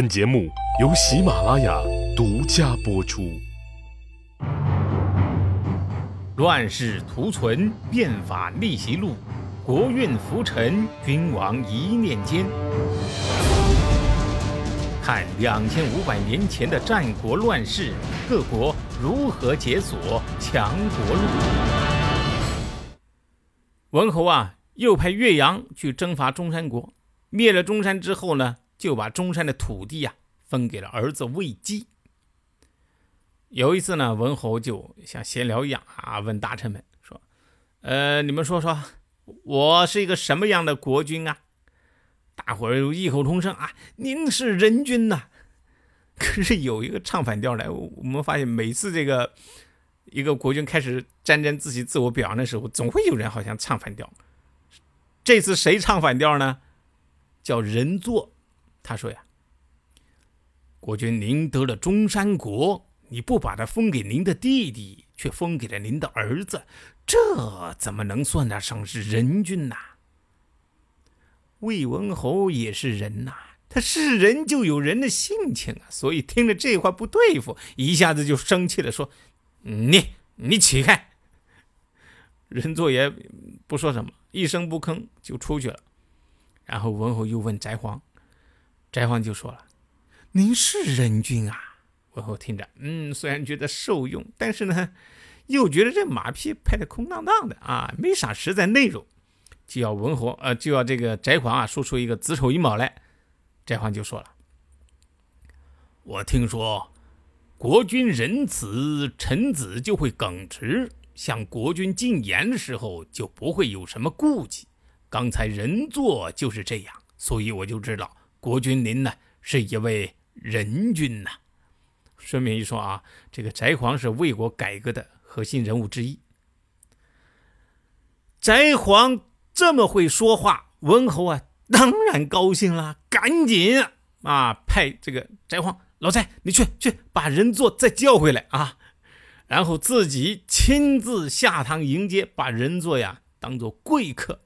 本节目由喜马拉雅独家播出。乱世图存，变法逆袭录，国运浮沉，君王一念间。看两千五百年前的战国乱世，各国如何解锁强国路。文侯啊，又派岳阳去征伐中山国，灭了中山之后呢？就把中山的土地呀分给了儿子魏姬。有一次呢，文侯就像闲聊一样啊，问大臣们说：“呃，你们说说，我是一个什么样的国君啊？”大伙儿异口同声啊：“您是仁君呐！” 可是有一个唱反调来，我们发现每次这个一个国君开始沾沾自喜、自我表扬的时候，总会有人好像唱反调。这次谁唱反调呢？叫人作。他说呀：“国君，您得了中山国，你不把它封给您的弟弟，却封给了您的儿子，这怎么能算得上是人君呐？”魏文侯也是人呐，他是人就有人的性情啊，所以听了这话不对付，一下子就生气了，说：“你你起开！”人作也不说什么，一声不吭就出去了。然后文侯又问翟璜。翟璜就说了：“您是仁君啊！”文侯听着，嗯，虽然觉得受用，但是呢，又觉得这马屁拍得空荡荡的啊，没啥实在内容，就要文侯呃，就要这个翟璜啊，说出一个子丑寅卯来。翟璜就说了：“我听说国君仁慈，臣子就会耿直，向国君进言的时候就不会有什么顾忌。刚才人作就是这样，所以我就知道。”国君，您呢是一位仁君呐。顺便一说啊，这个翟璜是魏国改革的核心人物之一。翟璜这么会说话，文侯啊当然高兴了，赶紧啊派这个翟璜老翟，你去去把人座再叫回来啊，然后自己亲自下堂迎接，把人座呀当做贵客。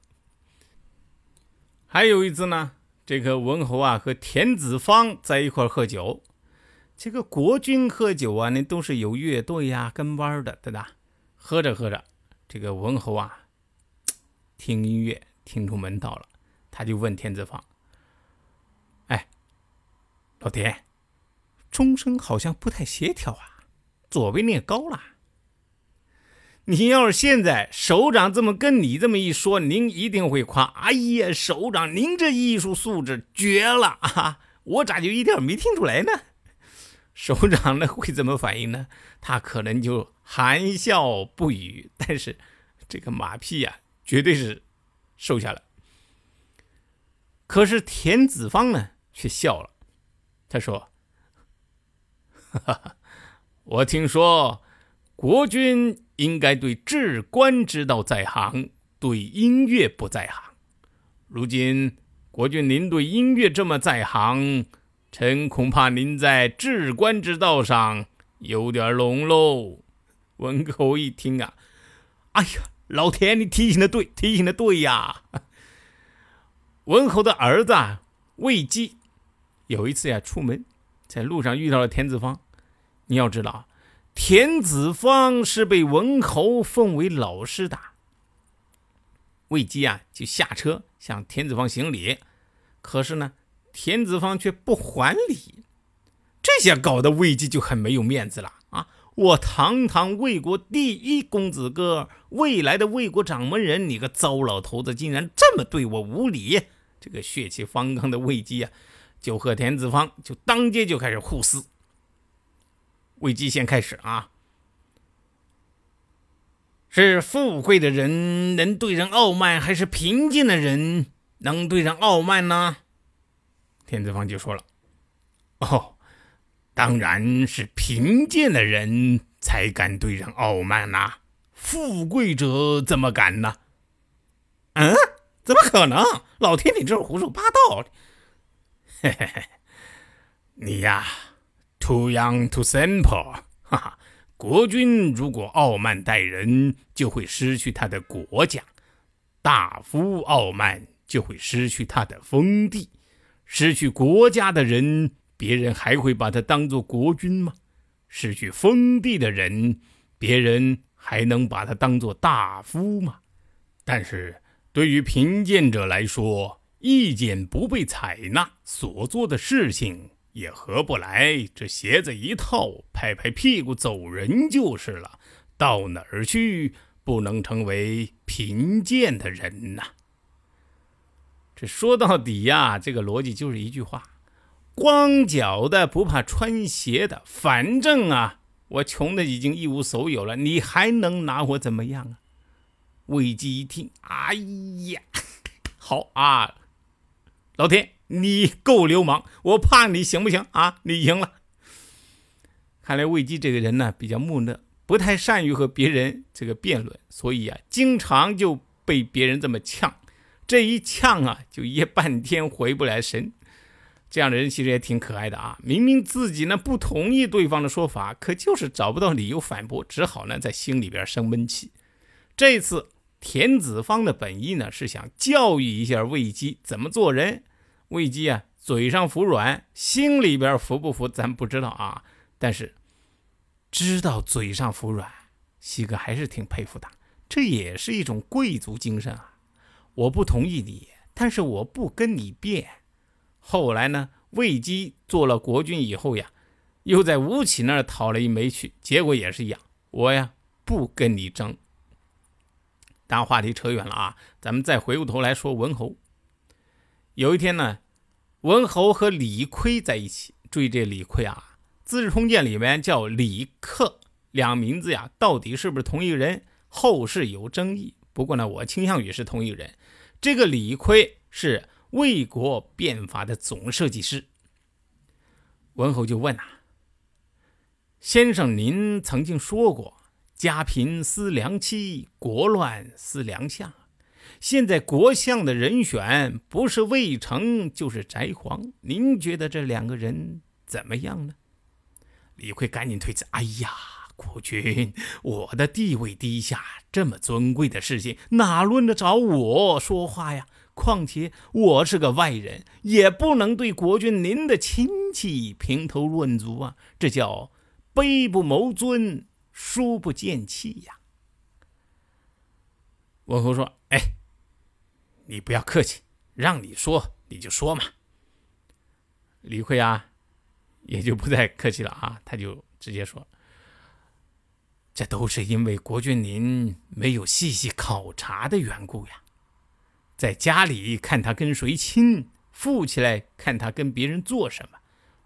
还有一次呢。这个文侯啊和田子方在一块喝酒，这个国君喝酒啊，那都是有乐队呀、跟班的，对吧？喝着喝着，这个文侯啊，听音乐听出门道了，他就问田子方：“哎，老田，钟声好像不太协调啊，左边那高了。”你要是现在首长这么跟你这么一说，您一定会夸：“哎呀，首长，您这艺术素质绝了啊！” 我咋就一点没听出来呢？首长呢会怎么反应呢？他可能就含笑不语，但是这个马屁呀，绝对是收下了。可是田子方呢却笑了，他说：“哈哈，我听说。”国君应该对治官之道在行，对音乐不在行。如今国君您对音乐这么在行，臣恐怕您在治官之道上有点聋喽。文侯一听啊，哎呀，老田，你提醒的对，提醒的对呀。文侯的儿子魏姬有一次呀，出门在路上遇到了田子方。你要知道。田子方是被文侯奉为老师的，魏姬啊就下车向田子方行礼，可是呢，田子方却不还礼，这下搞得魏姬就很没有面子了啊！我堂堂魏国第一公子哥，未来的魏国掌门人，你个糟老头子竟然这么对我无礼！这个血气方刚的魏姬啊，就和田子方就当街就开始互撕。魏姬先开始啊，是富贵的人能对人傲慢，还是贫贱的人能对人傲慢呢？田子方就说了：“哦，当然是贫贱的人才敢对人傲慢呐，富贵者怎么敢呢？”嗯，怎么可能？老天，你这是胡说八道！嘿嘿嘿，你呀。Too young, to simple。哈哈，国君如果傲慢待人，就会失去他的国家；大夫傲慢，就会失去他的封地。失去国家的人别人还会把他当做国君吗？失去封地的人，别人还能把他当做大夫吗？但是对于贫贱者来说，意见不被采纳，所做的事情也合不来，这鞋子一套，拍拍屁股走人就是了。到哪儿去不能成为贫贱的人呐？这说到底呀，这个逻辑就是一句话：光脚的不怕穿鞋的。反正啊，我穷的已经一无所有了，你还能拿我怎么样啊？魏姬一听，哎呀，好啊，老天，你够流氓，我怕你行不行啊？你赢了。看来魏姬这个人呢，比较木讷。不太善于和别人这个辩论，所以啊，经常就被别人这么呛，这一呛啊，就噎半天回不来神。这样的人其实也挺可爱的啊，明明自己呢不同意对方的说法，可就是找不到理由反驳，只好呢在心里边生闷气。这次田子方的本意呢是想教育一下魏姬怎么做人，魏姬啊嘴上服软，心里边服不服咱不知道啊，但是。知道嘴上服软，西哥还是挺佩服他，这也是一种贵族精神啊！我不同意你，但是我不跟你辩。后来呢，魏姬做了国君以后呀，又在吴起那儿讨了一枚去，结果也是一样。我呀，不跟你争。当话题扯远了啊，咱们再回过头来说文侯。有一天呢，文侯和李悝在一起，注意这李悝啊。《资治通鉴》里面叫李克，两名字呀，到底是不是同一个人？后世有争议。不过呢，我倾向于是同一个人。这个李悝是魏国变法的总设计师。文侯就问啊：“先生，您曾经说过，家贫思良妻，国乱思良相。现在国相的人选不是魏成就是翟黄，您觉得这两个人怎么样呢？”李逵赶紧推辞：“哎呀，国君，我的地位低下，这么尊贵的事情哪轮得着我说话呀？况且我是个外人，也不能对国君您的亲戚评头论足啊！这叫卑不谋尊，疏不见气呀。”文侯说：“哎，你不要客气，让你说你就说嘛。”李逵啊。也就不再客气了啊，他就直接说：“这都是因为国君您没有细细考察的缘故呀。在家里看他跟谁亲，富起来看他跟别人做什么，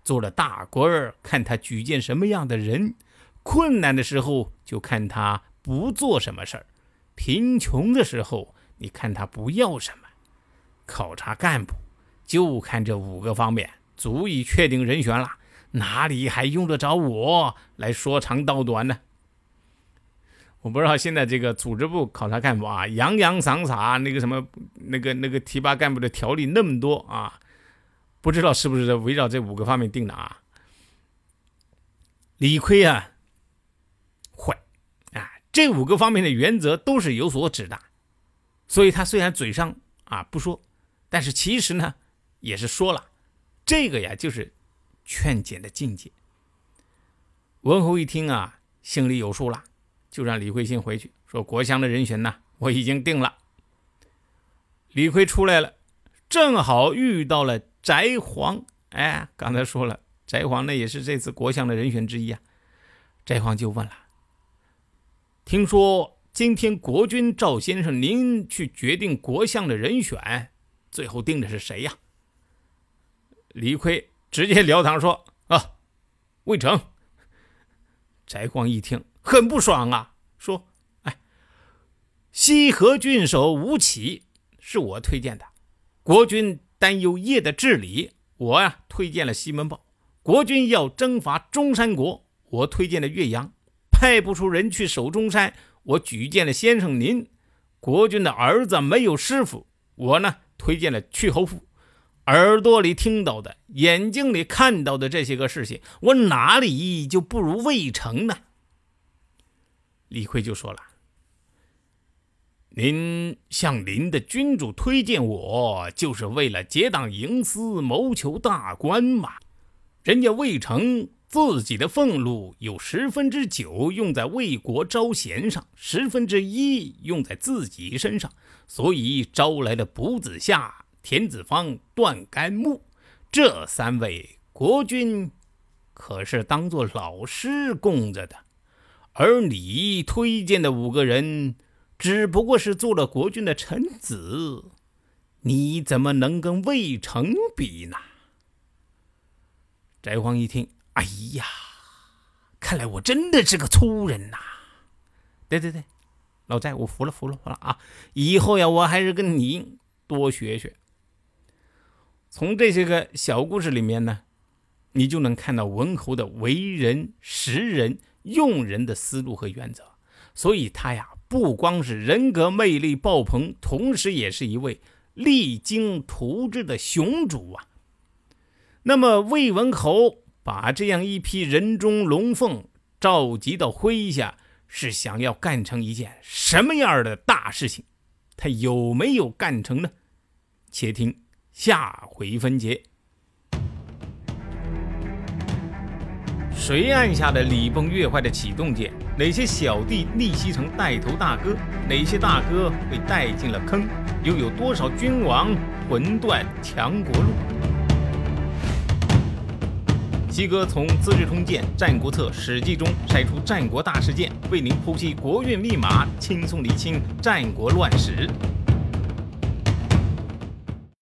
做了大官儿看他举荐什么样的人，困难的时候就看他不做什么事儿，贫穷的时候你看他不要什么。考察干部就看这五个方面，足以确定人选了。”哪里还用得着我来说长道短呢？我不知道现在这个组织部考察干部啊，洋洋洒洒那个什么那个那个提拔干部的条例那么多啊，不知道是不是围绕这五个方面定的啊？理亏啊，这五个方面的原则都是有所指的，所以他虽然嘴上啊不说，但是其实呢也是说了，这个呀就是。劝谏的境界。文侯一听啊，心里有数了，就让李逵先回去说：“国相的人选呢，我已经定了。”李逵出来了，正好遇到了翟黄。哎，刚才说了，翟黄呢也是这次国相的人选之一啊。翟黄就问了：“听说今天国君赵先生您去决定国相的人选，最后定的是谁呀？”李逵。直接撩堂说：“啊，魏成。”翟光一听很不爽啊，说：“哎，西河郡守吴起是我推荐的，国君担忧业的治理，我呀推荐了西门豹。国君要征伐中山国，我推荐了岳阳。派不出人去守中山，我举荐了先生您。国君的儿子没有师傅，我呢推荐了去侯府。”耳朵里听到的，眼睛里看到的这些个事情，我哪里就不如魏成呢？李逵就说了：“您向您的君主推荐我，就是为了结党营私，谋求大官嘛。人家魏成自己的俸禄有十分之九用在魏国招贤上，十分之一用在自己身上，所以招来了卜子夏、田子方、段干木这三位国君，可是当做老师供着的。而你推荐的五个人，只不过是做了国君的臣子，你怎么能跟魏成比呢？翟荒一听，哎呀，看来我真的是个粗人呐！对对对，老翟，我服了服了服了啊！以后呀，我还是跟你多学学。从这些个小故事里面呢，你就能看到文侯的为人、识人、用人的思路和原则。所以他呀，不光是人格魅力爆棚，同时也是一位励精图治的雄主啊。那么魏文侯把这样一批人中龙凤召集到麾下，是想要干成一件什么样的大事情？他有没有干成呢？且听下回分解。谁按下了礼崩乐坏的启动键？哪些小弟逆袭成带头大哥？哪些大哥被带进了坑？又有多少君王魂断强国路？西哥从《资治通鉴》《战国策》《史记》中筛出战国大事件，为您剖析国运密码，轻松理清战国乱史。